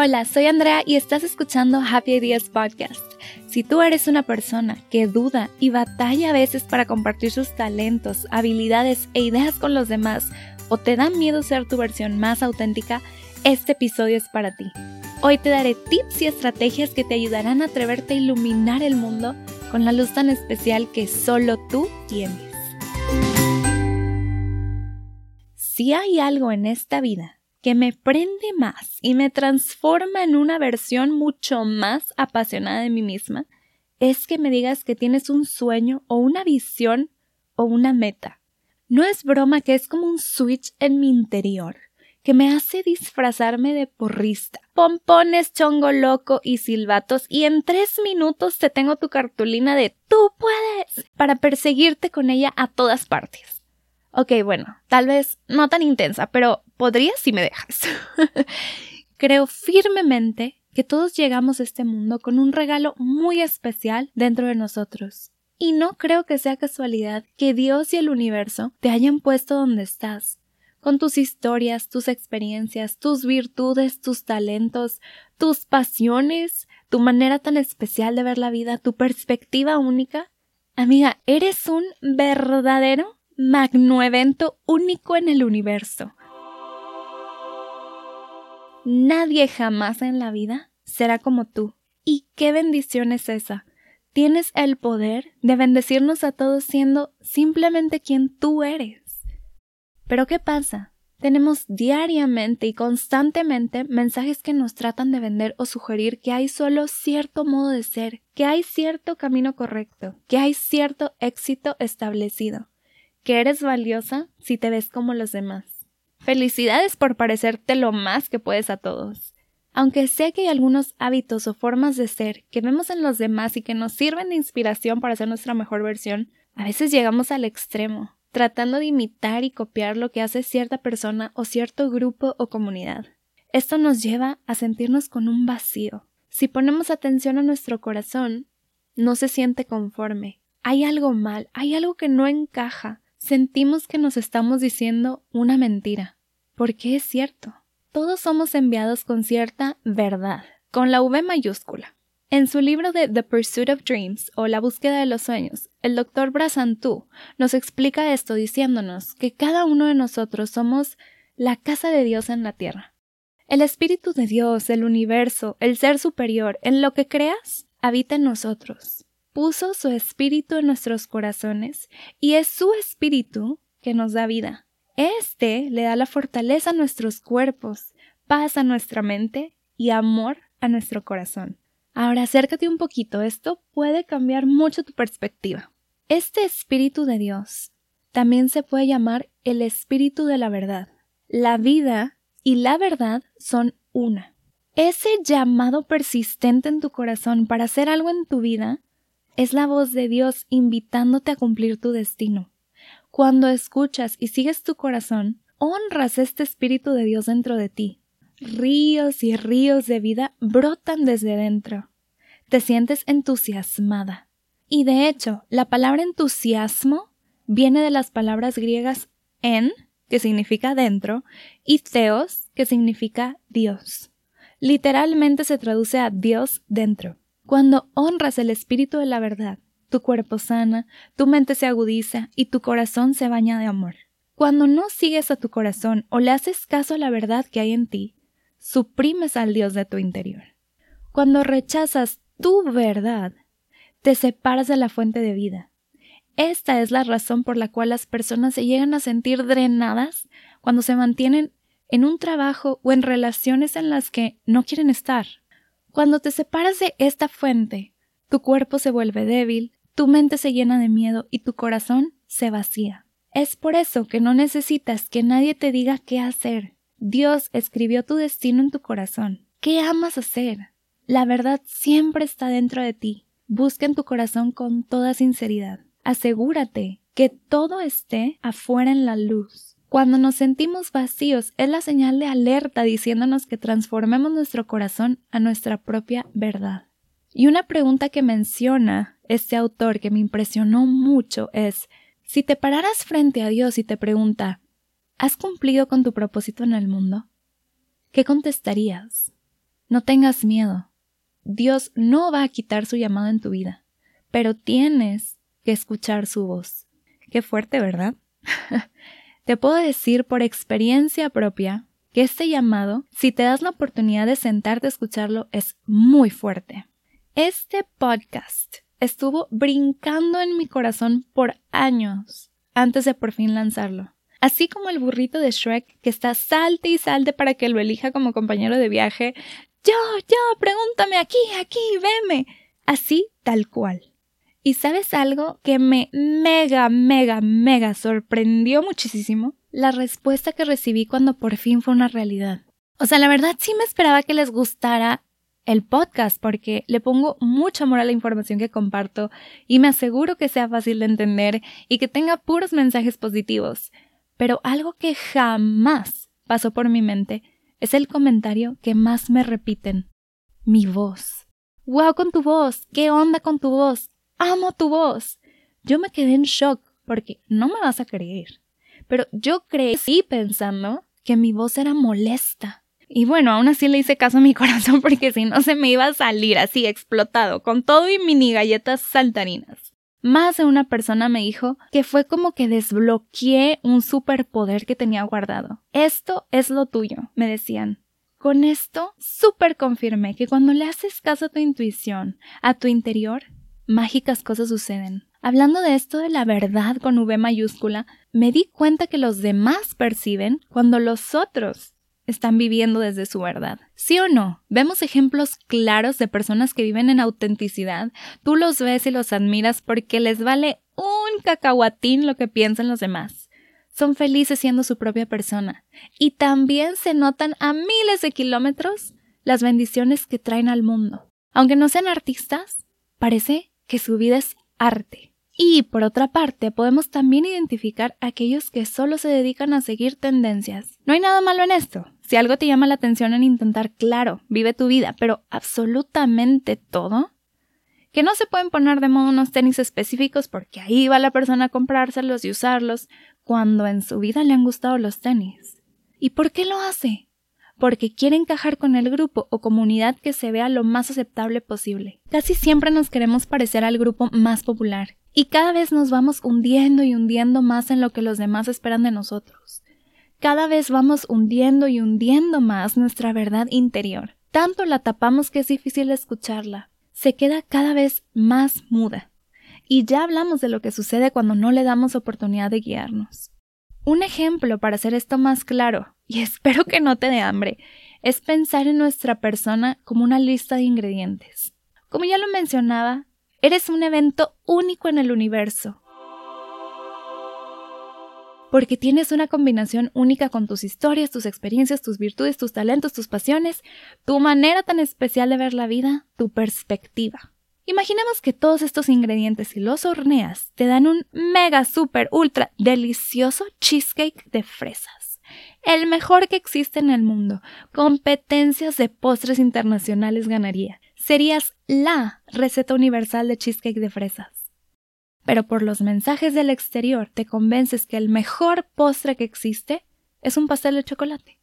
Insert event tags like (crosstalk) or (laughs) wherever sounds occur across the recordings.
Hola, soy Andrea y estás escuchando Happy Ideas Podcast. Si tú eres una persona que duda y batalla a veces para compartir sus talentos, habilidades e ideas con los demás, o te da miedo ser tu versión más auténtica, este episodio es para ti. Hoy te daré tips y estrategias que te ayudarán a atreverte a iluminar el mundo con la luz tan especial que solo tú tienes. Si hay algo en esta vida que me prende más y me transforma en una versión mucho más apasionada de mí misma es que me digas que tienes un sueño o una visión o una meta. No es broma que es como un switch en mi interior que me hace disfrazarme de porrista, pompones, chongo loco y silbatos y en tres minutos te tengo tu cartulina de tú puedes para perseguirte con ella a todas partes. Ok, bueno, tal vez no tan intensa, pero podrías si me dejas. (laughs) Creo firmemente que todos llegamos a este mundo con un regalo muy especial dentro de nosotros. Y no creo que sea casualidad que Dios y el universo te hayan puesto donde estás, con tus historias, tus experiencias, tus virtudes, tus talentos, tus pasiones, tu manera tan especial de ver la vida, tu perspectiva única. Amiga, eres un verdadero magno evento único en el universo. Nadie jamás en la vida será como tú. Y qué bendición es esa. Tienes el poder de bendecirnos a todos siendo simplemente quien tú eres. Pero ¿qué pasa? Tenemos diariamente y constantemente mensajes que nos tratan de vender o sugerir que hay solo cierto modo de ser, que hay cierto camino correcto, que hay cierto éxito establecido que eres valiosa si te ves como los demás. Felicidades por parecerte lo más que puedes a todos. Aunque sé que hay algunos hábitos o formas de ser que vemos en los demás y que nos sirven de inspiración para ser nuestra mejor versión, a veces llegamos al extremo, tratando de imitar y copiar lo que hace cierta persona o cierto grupo o comunidad. Esto nos lleva a sentirnos con un vacío. Si ponemos atención a nuestro corazón, no se siente conforme. Hay algo mal, hay algo que no encaja, sentimos que nos estamos diciendo una mentira, porque es cierto. Todos somos enviados con cierta verdad, con la V mayúscula. En su libro de The Pursuit of Dreams o La búsqueda de los sueños, el doctor Brasantú nos explica esto diciéndonos que cada uno de nosotros somos la casa de Dios en la tierra. El Espíritu de Dios, el universo, el ser superior, en lo que creas, habita en nosotros puso su espíritu en nuestros corazones y es su espíritu que nos da vida. Este le da la fortaleza a nuestros cuerpos, paz a nuestra mente y amor a nuestro corazón. Ahora acércate un poquito, esto puede cambiar mucho tu perspectiva. Este espíritu de Dios también se puede llamar el espíritu de la verdad. La vida y la verdad son una. Ese llamado persistente en tu corazón para hacer algo en tu vida es la voz de Dios invitándote a cumplir tu destino. Cuando escuchas y sigues tu corazón, honras este Espíritu de Dios dentro de ti. Ríos y ríos de vida brotan desde dentro. Te sientes entusiasmada. Y de hecho, la palabra entusiasmo viene de las palabras griegas en, que significa dentro, y theos, que significa Dios. Literalmente se traduce a Dios dentro. Cuando honras el espíritu de la verdad, tu cuerpo sana, tu mente se agudiza y tu corazón se baña de amor. Cuando no sigues a tu corazón o le haces caso a la verdad que hay en ti, suprimes al Dios de tu interior. Cuando rechazas tu verdad, te separas de la fuente de vida. Esta es la razón por la cual las personas se llegan a sentir drenadas cuando se mantienen en un trabajo o en relaciones en las que no quieren estar. Cuando te separas de esta fuente, tu cuerpo se vuelve débil, tu mente se llena de miedo y tu corazón se vacía. Es por eso que no necesitas que nadie te diga qué hacer. Dios escribió tu destino en tu corazón. ¿Qué amas hacer? La verdad siempre está dentro de ti. Busca en tu corazón con toda sinceridad. Asegúrate que todo esté afuera en la luz. Cuando nos sentimos vacíos es la señal de alerta diciéndonos que transformemos nuestro corazón a nuestra propia verdad. Y una pregunta que menciona este autor que me impresionó mucho es, si te pararas frente a Dios y te pregunta, ¿has cumplido con tu propósito en el mundo? ¿Qué contestarías? No tengas miedo. Dios no va a quitar su llamado en tu vida, pero tienes que escuchar su voz. Qué fuerte, ¿verdad? (laughs) Te puedo decir por experiencia propia que este llamado, si te das la oportunidad de sentarte a escucharlo, es muy fuerte. Este podcast estuvo brincando en mi corazón por años antes de por fin lanzarlo. Así como el burrito de Shrek que está salte y salte para que lo elija como compañero de viaje. Yo, yo, pregúntame aquí, aquí, veme. Así, tal cual. ¿Y sabes algo que me mega, mega, mega sorprendió muchísimo? La respuesta que recibí cuando por fin fue una realidad. O sea, la verdad sí me esperaba que les gustara el podcast porque le pongo mucho amor a la información que comparto y me aseguro que sea fácil de entender y que tenga puros mensajes positivos. Pero algo que jamás pasó por mi mente es el comentario que más me repiten. Mi voz. ¡Wow con tu voz! ¿Qué onda con tu voz? ¡Amo tu voz! Yo me quedé en shock porque no me vas a creer. Pero yo crecí pensando que mi voz era molesta. Y bueno, aún así le hice caso a mi (laughs) corazón porque si no se me iba a salir así explotado, con todo y mini galletas saltarinas. Más de una persona me dijo que fue como que desbloqueé un superpoder que tenía guardado. Esto es lo tuyo, me decían. Con esto, súper confirmé que cuando le haces caso a tu intuición, a tu interior, mágicas cosas suceden. Hablando de esto de la verdad con V mayúscula, me di cuenta que los demás perciben cuando los otros están viviendo desde su verdad. ¿Sí o no? Vemos ejemplos claros de personas que viven en autenticidad. Tú los ves y los admiras porque les vale un cacahuatín lo que piensan los demás. Son felices siendo su propia persona. Y también se notan a miles de kilómetros las bendiciones que traen al mundo. Aunque no sean artistas, parece que su vida es arte. Y por otra parte, podemos también identificar a aquellos que solo se dedican a seguir tendencias. No hay nada malo en esto. Si algo te llama la atención en intentar, claro, vive tu vida, pero absolutamente todo. Que no se pueden poner de moda unos tenis específicos porque ahí va la persona a comprárselos y usarlos cuando en su vida le han gustado los tenis. ¿Y por qué lo hace? Porque quiere encajar con el grupo o comunidad que se vea lo más aceptable posible. Casi siempre nos queremos parecer al grupo más popular y cada vez nos vamos hundiendo y hundiendo más en lo que los demás esperan de nosotros. Cada vez vamos hundiendo y hundiendo más nuestra verdad interior. Tanto la tapamos que es difícil escucharla. Se queda cada vez más muda. Y ya hablamos de lo que sucede cuando no le damos oportunidad de guiarnos. Un ejemplo para hacer esto más claro, y espero que no te dé hambre, es pensar en nuestra persona como una lista de ingredientes. Como ya lo mencionaba, eres un evento único en el universo. Porque tienes una combinación única con tus historias, tus experiencias, tus virtudes, tus talentos, tus pasiones, tu manera tan especial de ver la vida, tu perspectiva. Imaginemos que todos estos ingredientes, si los horneas, te dan un mega, super, ultra delicioso cheesecake de fresas. El mejor que existe en el mundo. Competencias de postres internacionales ganaría. Serías la receta universal de cheesecake de fresas. Pero por los mensajes del exterior te convences que el mejor postre que existe es un pastel de chocolate.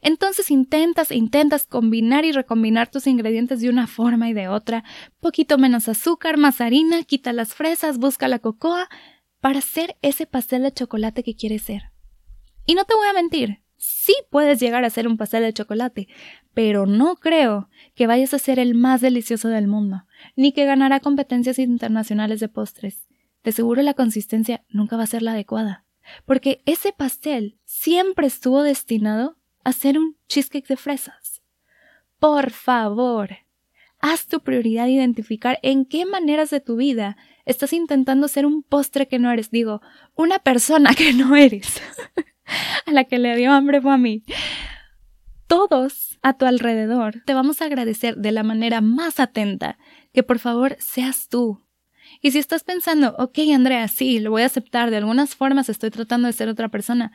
Entonces intentas e intentas combinar y recombinar tus ingredientes de una forma y de otra, poquito menos azúcar, más harina, quita las fresas, busca la cocoa, para hacer ese pastel de chocolate que quieres ser. Y no te voy a mentir, sí puedes llegar a ser un pastel de chocolate, pero no creo que vayas a ser el más delicioso del mundo, ni que ganará competencias internacionales de postres. De seguro la consistencia nunca va a ser la adecuada, porque ese pastel siempre estuvo destinado hacer un cheesecake de fresas. Por favor, haz tu prioridad identificar en qué maneras de tu vida estás intentando ser un postre que no eres, digo, una persona (laughs) que no eres. (laughs) a la que le dio hambre fue a mí. Todos a tu alrededor te vamos a agradecer de la manera más atenta que por favor seas tú. Y si estás pensando, ok Andrea, sí, lo voy a aceptar, de algunas formas estoy tratando de ser otra persona,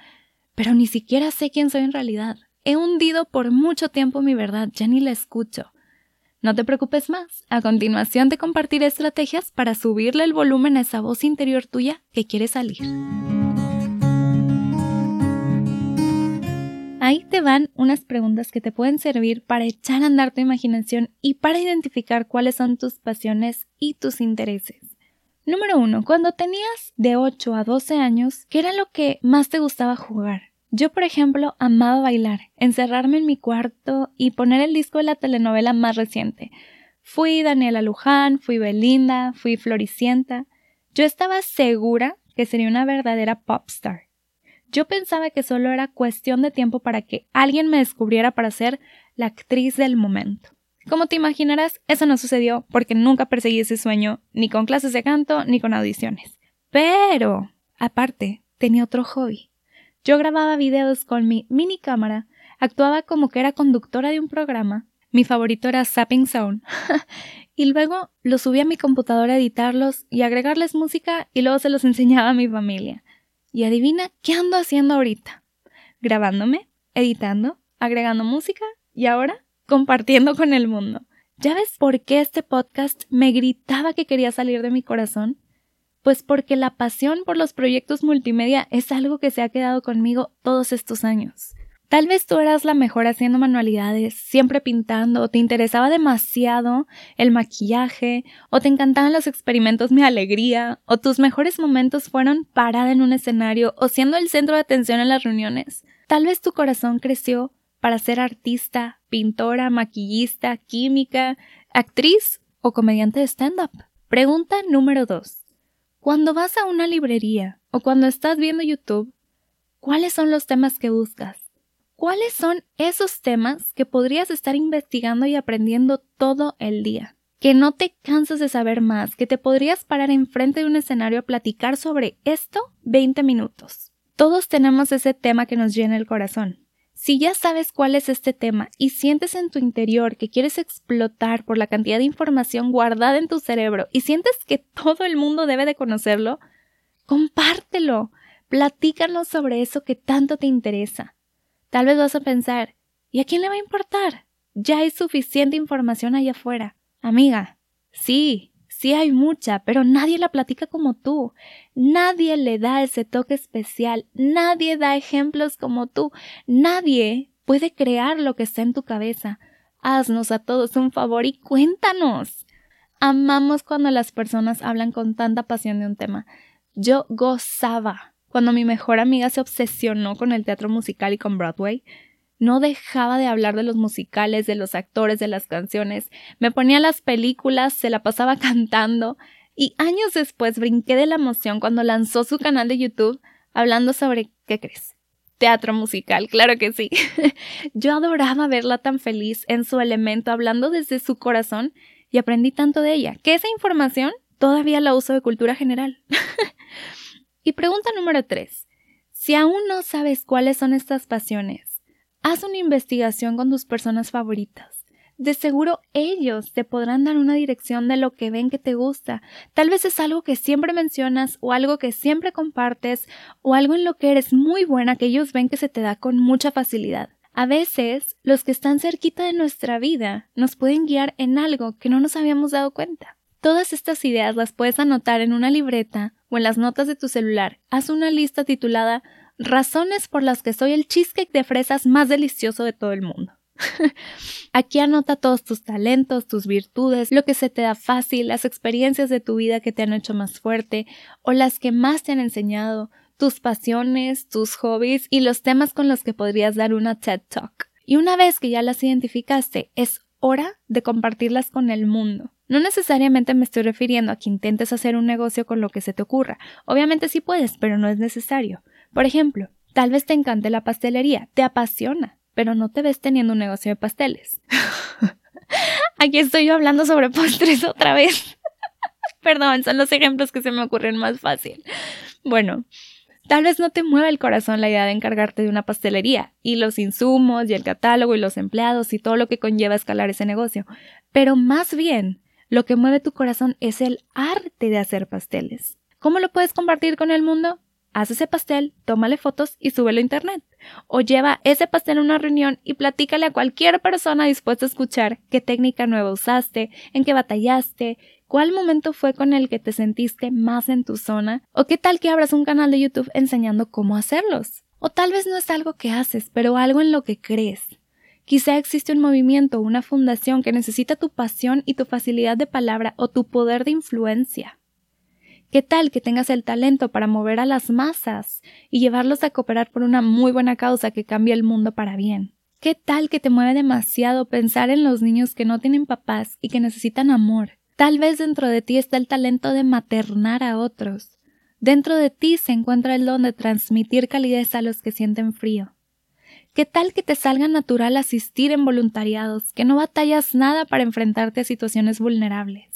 pero ni siquiera sé quién soy en realidad. He hundido por mucho tiempo mi verdad, ya ni la escucho. No te preocupes más. A continuación te compartiré estrategias para subirle el volumen a esa voz interior tuya que quiere salir. Van unas preguntas que te pueden servir para echar a andar tu imaginación y para identificar cuáles son tus pasiones y tus intereses. Número 1. Cuando tenías de 8 a 12 años, ¿qué era lo que más te gustaba jugar? Yo, por ejemplo, amaba bailar, encerrarme en mi cuarto y poner el disco de la telenovela más reciente. Fui Daniela Luján, fui Belinda, fui Floricienta. Yo estaba segura que sería una verdadera pop star. Yo pensaba que solo era cuestión de tiempo para que alguien me descubriera para ser la actriz del momento. Como te imaginarás, eso no sucedió porque nunca perseguí ese sueño, ni con clases de canto, ni con audiciones. Pero, aparte, tenía otro hobby. Yo grababa videos con mi mini cámara, actuaba como que era conductora de un programa, mi favorito era Zapping Zone, (laughs) y luego los subía a mi computadora a editarlos y agregarles música y luego se los (laughs) enseñaba a mi familia. Y adivina qué ando haciendo ahorita. Grabándome, editando, agregando música y ahora compartiendo con el mundo. ¿Ya ves por qué este podcast me gritaba que quería salir de mi corazón? Pues porque la pasión por los proyectos multimedia es algo que se ha quedado conmigo todos estos años. Tal vez tú eras la mejor haciendo manualidades, siempre pintando, o te interesaba demasiado el maquillaje, o te encantaban los experimentos Mi Alegría, o tus mejores momentos fueron parada en un escenario o siendo el centro de atención en las reuniones. Tal vez tu corazón creció para ser artista, pintora, maquillista, química, actriz o comediante de stand-up. Pregunta número 2. Cuando vas a una librería o cuando estás viendo YouTube, ¿cuáles son los temas que buscas? ¿Cuáles son esos temas que podrías estar investigando y aprendiendo todo el día? Que no te cansas de saber más, que te podrías parar enfrente de un escenario a platicar sobre esto 20 minutos. Todos tenemos ese tema que nos llena el corazón. Si ya sabes cuál es este tema y sientes en tu interior que quieres explotar por la cantidad de información guardada en tu cerebro y sientes que todo el mundo debe de conocerlo, compártelo, platícanos sobre eso que tanto te interesa. Tal vez vas a pensar, ¿y a quién le va a importar? Ya hay suficiente información allá afuera. Amiga, sí, sí hay mucha, pero nadie la platica como tú. Nadie le da ese toque especial. Nadie da ejemplos como tú. Nadie puede crear lo que está en tu cabeza. Haznos a todos un favor y cuéntanos. Amamos cuando las personas hablan con tanta pasión de un tema. Yo gozaba cuando mi mejor amiga se obsesionó con el teatro musical y con Broadway, no dejaba de hablar de los musicales, de los actores, de las canciones. Me ponía las películas, se la pasaba (laughs) cantando y años después brinqué de la emoción cuando lanzó su canal de YouTube hablando sobre ¿qué crees? Teatro musical, claro que sí. (laughs) Yo adoraba verla tan feliz en su elemento, hablando desde su corazón y aprendí tanto de ella, que esa información todavía la uso de cultura general. (laughs) Y pregunta número 3. Si aún no sabes cuáles son estas pasiones, haz una investigación con tus personas favoritas. De seguro ellos te podrán dar una dirección de lo que ven que te gusta. Tal vez es algo que siempre mencionas o algo que siempre compartes o algo en lo que eres muy buena que ellos ven que se te da con mucha facilidad. A veces los que están cerquita de nuestra vida nos pueden guiar en algo que no nos habíamos dado cuenta. Todas estas ideas las puedes anotar en una libreta o en las notas de tu celular. Haz una lista titulada Razones por las que soy el cheesecake de fresas más delicioso de todo el mundo. (laughs) Aquí anota todos tus talentos, tus virtudes, lo que se te da fácil, las experiencias de tu vida que te han hecho más fuerte o las que más te han enseñado, tus pasiones, tus hobbies y los temas con los que podrías dar una TED Talk. Y una vez que ya las identificaste, es hora de compartirlas con el mundo. No necesariamente me estoy refiriendo a que intentes hacer un negocio con lo que se te ocurra. Obviamente sí puedes, pero no es necesario. Por ejemplo, tal vez te encante la pastelería, te apasiona, pero no te ves teniendo un negocio de pasteles. (laughs) Aquí estoy yo hablando sobre postres otra vez. (laughs) Perdón, son los ejemplos que se me ocurren más fácil. Bueno, Tal vez no te mueva el corazón la idea de encargarte de una pastelería y los insumos y el catálogo y los empleados y todo lo que conlleva escalar ese negocio, pero más bien lo que mueve tu corazón es el arte de hacer pasteles. ¿Cómo lo puedes compartir con el mundo? Haz ese pastel, tómale fotos y súbelo a internet. O lleva ese pastel a una reunión y platícale a cualquier persona dispuesta a escuchar qué técnica nueva usaste, en qué batallaste, cuál momento fue con el que te sentiste más en tu zona, o qué tal que abras un canal de YouTube enseñando cómo hacerlos. O tal vez no es algo que haces, pero algo en lo que crees. Quizá existe un movimiento o una fundación que necesita tu pasión y tu facilidad de palabra o tu poder de influencia. ¿Qué tal que tengas el talento para mover a las masas y llevarlos a cooperar por una muy buena causa que cambie el mundo para bien? ¿Qué tal que te mueve demasiado pensar en los niños que no tienen papás y que necesitan amor? Tal vez dentro de ti está el talento de maternar a otros. Dentro de ti se encuentra el don de transmitir calidez a los que sienten frío. ¿Qué tal que te salga natural asistir en voluntariados, que no batallas nada para enfrentarte a situaciones vulnerables?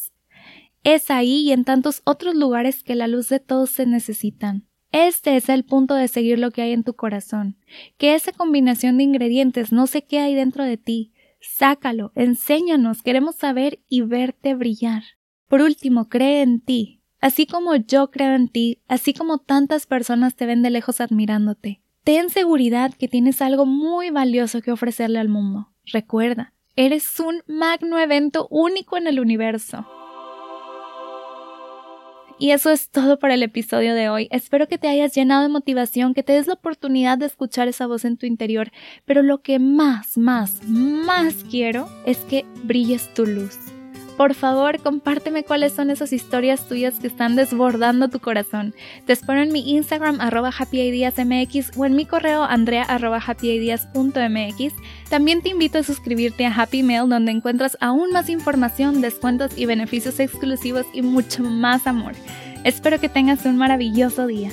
Es ahí y en tantos otros lugares que la luz de todos se necesitan. Este es el punto de seguir lo que hay en tu corazón, que esa combinación de ingredientes no se quede ahí dentro de ti. Sácalo, enséñanos, queremos saber y verte brillar. Por último, cree en ti, así como yo creo en ti, así como tantas personas te ven de lejos admirándote. Ten seguridad que tienes algo muy valioso que ofrecerle al mundo. Recuerda, eres un magno evento único en el universo. Y eso es todo para el episodio de hoy. Espero que te hayas llenado de motivación, que te des la oportunidad de escuchar esa voz en tu interior, pero lo que más, más, más quiero es que brilles tu luz. Por favor, compárteme cuáles son esas historias tuyas que están desbordando tu corazón. Te espero en mi Instagram arroba happyideasmx o en mi correo andrea arroba happyideas.mx. También te invito a suscribirte a Happy Mail donde encuentras aún más información, descuentos y beneficios exclusivos y mucho más amor. Espero que tengas un maravilloso día.